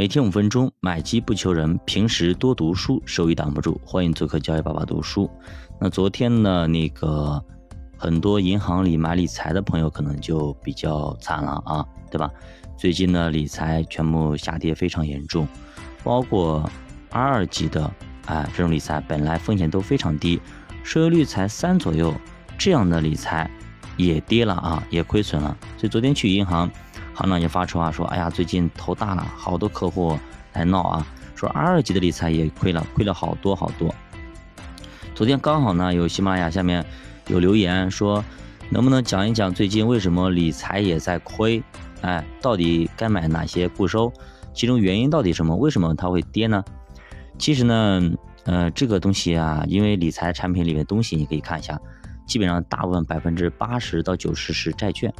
每天五分钟，买机不求人，平时多读书，收益挡不住。欢迎做客教育爸爸读书。那昨天呢，那个很多银行里买理财的朋友可能就比较惨了啊，对吧？最近呢，理财全部下跌非常严重，包括 R 二级的，哎，这种理财本来风险都非常低，收益率才三左右，这样的理财也跌了啊，也亏损了。所以昨天去银行。行长就发愁啊说，哎呀，最近头大了，好多客户来闹啊，说二级的理财也亏了，亏了好多好多。昨天刚好呢，有喜马拉雅下面有留言说，能不能讲一讲最近为什么理财也在亏？哎，到底该买哪些固收？其中原因到底什么？为什么它会跌呢？其实呢，呃，这个东西啊，因为理财产品里面东西你可以看一下，基本上大部分百分之八十到九十是债券。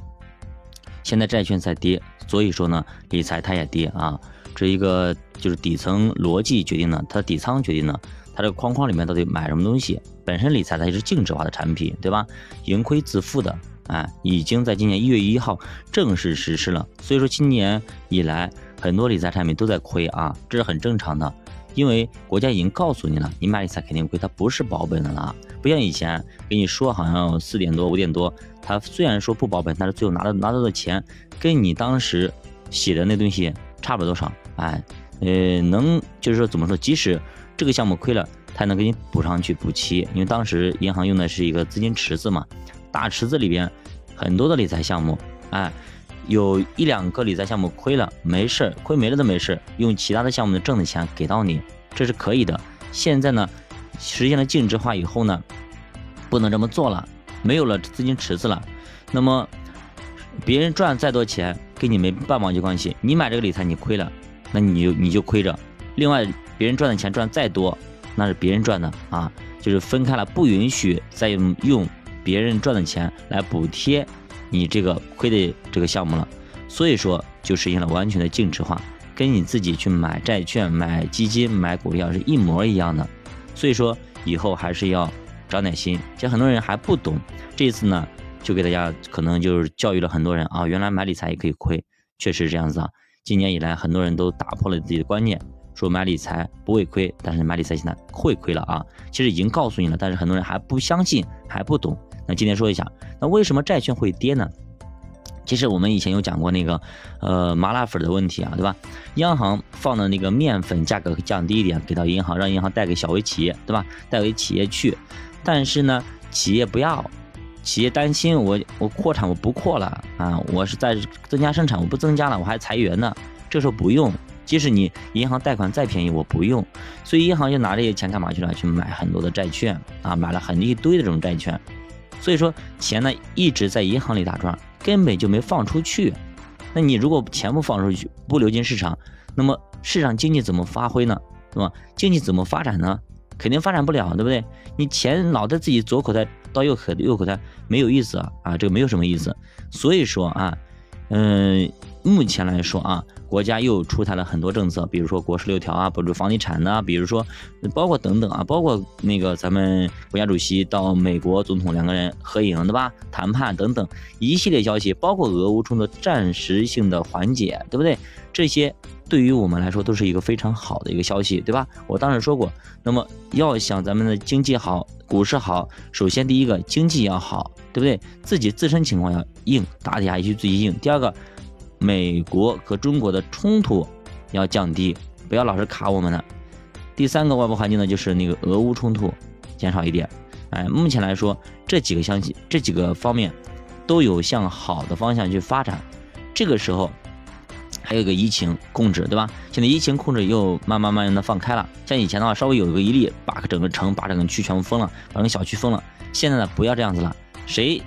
现在债券在跌，所以说呢，理财它也跌啊。这一个就是底层逻辑决定了它的底仓决定了它这个框框里面到底买什么东西。本身理财它也是净值化的产品，对吧？盈亏自负的，哎，已经在今年一月一号正式实施了。所以说今年以来很多理财产品都在亏啊，这是很正常的。因为国家已经告诉你了，你买理财肯定亏，它不是保本的了，不像以前跟你说好像四点多五点多，它虽然说不保本，但是最后拿到拿到的钱跟你当时写的那东西差不了多少，哎，呃，能就是说怎么说，即使这个项目亏了，它能给你补上去补齐，因为当时银行用的是一个资金池子嘛，大池子里边很多的理财项目，哎。有一两个理财项目亏了，没事亏没了都没事用其他的项目的挣的钱给到你，这是可以的。现在呢，实现了净值化以后呢，不能这么做了，没有了资金池子了。那么别人赚再多钱跟你没半毛钱关系，你买这个理财你亏了，那你就你就亏着。另外别人赚的钱赚再多，那是别人赚的啊，就是分开了，不允许再用用别人赚的钱来补贴。你这个亏的这个项目了，所以说就实现了完全的净值化，跟你自己去买债券、买基金、买股票是一模一样的。所以说以后还是要长点心。其实很多人还不懂，这次呢就给大家可能就是教育了很多人啊，原来买理财也可以亏，确实是这样子啊。今年以来很多人都打破了自己的观念，说买理财不会亏，但是买理财现在会亏了啊。其实已经告诉你了，但是很多人还不相信，还不懂。那今天说一下，那为什么债券会跌呢？其实我们以前有讲过那个，呃，麻辣粉的问题啊，对吧？央行放的那个面粉价格降低一点，给到银行，让银行贷给小微企业，对吧？贷给企业去，但是呢，企业不要，企业担心我我扩产我不扩了啊，我是在增加生产，我不增加了，我还裁员呢。这时候不用，即使你银行贷款再便宜，我不用，所以银行就拿这些钱干嘛去了？去买很多的债券啊，买了很一堆的这种债券。所以说钱呢一直在银行里打转，根本就没放出去。那你如果钱不放出去，不流进市场，那么市场经济怎么发挥呢？对吧？经济怎么发展呢？肯定发展不了，对不对？你钱老在自己左口袋到右口右口袋，没有意思啊！啊，这个没有什么意思。所以说啊，嗯。目前来说啊，国家又出台了很多政策，比如说国十六条啊，补助房地产呐，比如说包括等等啊，包括那个咱们国家主席到美国总统两个人合影对吧？谈判等等一系列消息，包括俄乌冲突暂时性的缓解，对不对？这些对于我们来说都是一个非常好的一个消息，对吧？我当时说过，那么要想咱们的经济好，股市好，首先第一个经济要好，对不对？自己自身情况要硬，打底下一须自己硬。第二个。美国和中国的冲突要降低，不要老是卡我们的。第三个外部环境呢，就是那个俄乌冲突减少一点。哎，目前来说，这几个相信这几个方面都有向好的方向去发展。这个时候还有一个疫情控制，对吧？现在疫情控制又慢慢慢慢的放开了。像以前的话，稍微有一个一例，把整个城、把整个区全部封了，把整个小区封了。现在呢，不要这样子了，谁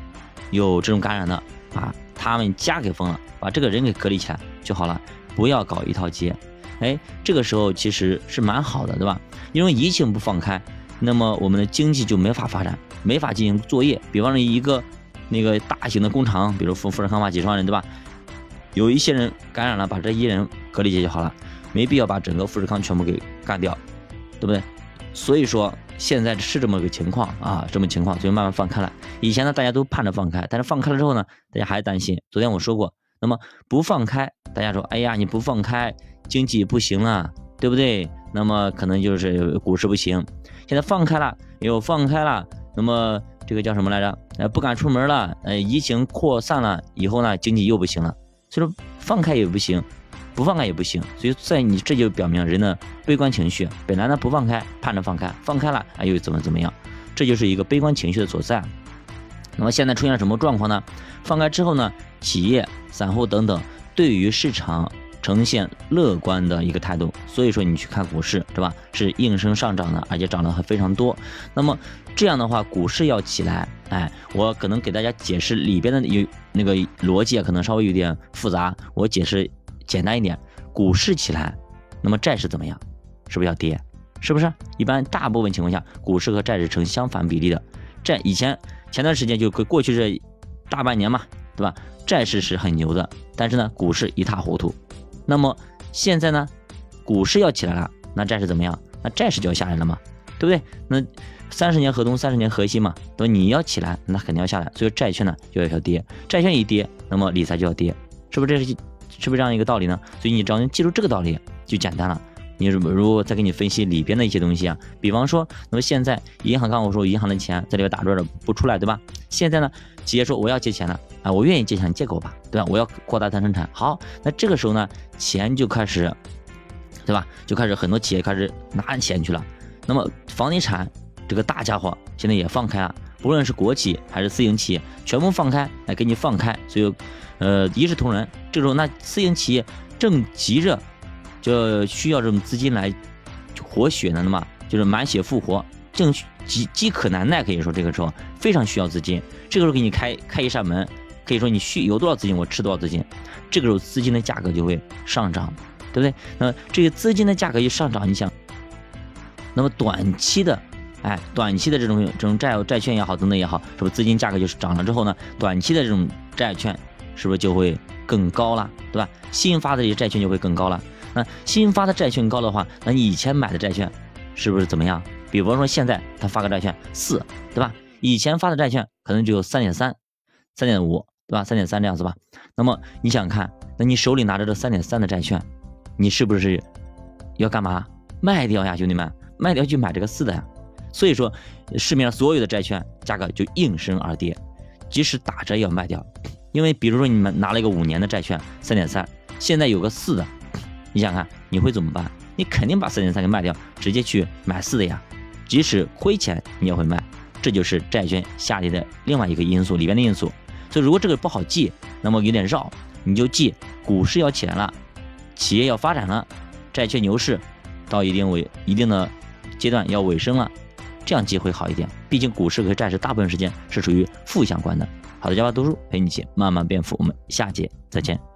有这种感染的啊？他们家给封了，把这个人给隔离起来就好了，不要搞一套街。哎，这个时候其实是蛮好的，对吧？因为疫情不放开，那么我们的经济就没法发展，没法进行作业。比方说一个那个大型的工厂，比如富富士康吧，几十万人，对吧？有一些人感染了，把这一人隔离起来就好了，没必要把整个富士康全部给干掉，对不对？所以说。现在是这么个情况啊，这么情况，所以慢慢放开了。以前呢，大家都盼着放开，但是放开了之后呢，大家还担心。昨天我说过，那么不放开，大家说，哎呀，你不放开，经济不行了，对不对？那么可能就是股市不行。现在放开了，又放开了，那么这个叫什么来着？呃，不敢出门了，呃，疫情扩散了以后呢，经济又不行了。所以说放开也不行，不放开也不行。所以在你这就表明人的悲观情绪，本来呢不放开，盼着放开，放开了啊又怎么怎么样？这就是一个悲观情绪的所在。那么现在出现了什么状况呢？放开之后呢，企业、散户等等对于市场。呈现乐观的一个态度，所以说你去看股市，对吧？是应声上涨的，而且涨得还非常多。那么这样的话，股市要起来，哎，我可能给大家解释里边的有那个逻辑啊，可能稍微有点复杂，我解释简单一点。股市起来，那么债市怎么样？是不是要跌？是不是？一般大部分情况下，股市和债市成相反比例的。债以前前段时间就过去这大半年嘛，对吧？债市是很牛的，但是呢，股市一塌糊涂。那么现在呢，股市要起来了，那债市怎么样？那债市就要下来了嘛，对不对？那三十年河东，三十年河西嘛，那？你要起来，那肯定要下来，所以债券呢就要要跌，债券一跌，那么理财就要跌，是不是？这是是不是这样一个道理呢？所以你只要记住这个道理就简单了。你如如果再给你分析里边的一些东西啊，比方说，那么现在银行刚我说银行的钱在里边打转着不出来，对吧？现在呢，企业说我要借钱了啊，我愿意借钱，借给我吧，对吧？我要扩大它生产。好，那这个时候呢，钱就开始，对吧？就开始很多企业开始拿钱去了。那么房地产这个大家伙现在也放开了，不论是国企还是私营企业，全部放开来给你放开，所以呃一视同仁。这时候那私营企业正急着。就需要这种资金来活血呢，那么就是满血复活，正饥饥渴难耐，可以说这个时候非常需要资金。这个时候给你开开一扇门，可以说你需有多少资金，我吃多少资金。这个时候资金的价格就会上涨，对不对？那这个资金的价格一上涨，你想，那么短期的，哎，短期的这种这种债债券也好，等等也好，是不是资金价格就是涨了之后呢？短期的这种债券是不是就会更高了，对吧？新发的这些债券就会更高了。那新发的债券高的话，那你以前买的债券是不是怎么样？比方说现在他发个债券四，对吧？以前发的债券可能只有三点三、三点五，对吧？三点三这样子吧。那么你想看，那你手里拿着这三点三的债券，你是不是要干嘛？卖掉呀，兄弟们，卖掉去买这个四的呀。所以说，市面上所有的债券价格就应声而跌，即使打折也要卖掉。因为比如说你们拿了一个五年的债券三点三，现在有个四的。你想看你会怎么办？你肯定把三点三给卖掉，直接去买四的呀。即使亏钱你也会卖，这就是债券下跌的另外一个因素里边的因素。所以如果这个不好记，那么有点绕，你就记股市要起来了，企业要发展了，债券牛市到一定尾一定的阶段要尾声了，这样机会好一点。毕竟股市和债市大部分时间是属于负相关的。好的，加巴读书陪你一起慢慢变富，我们下节再见。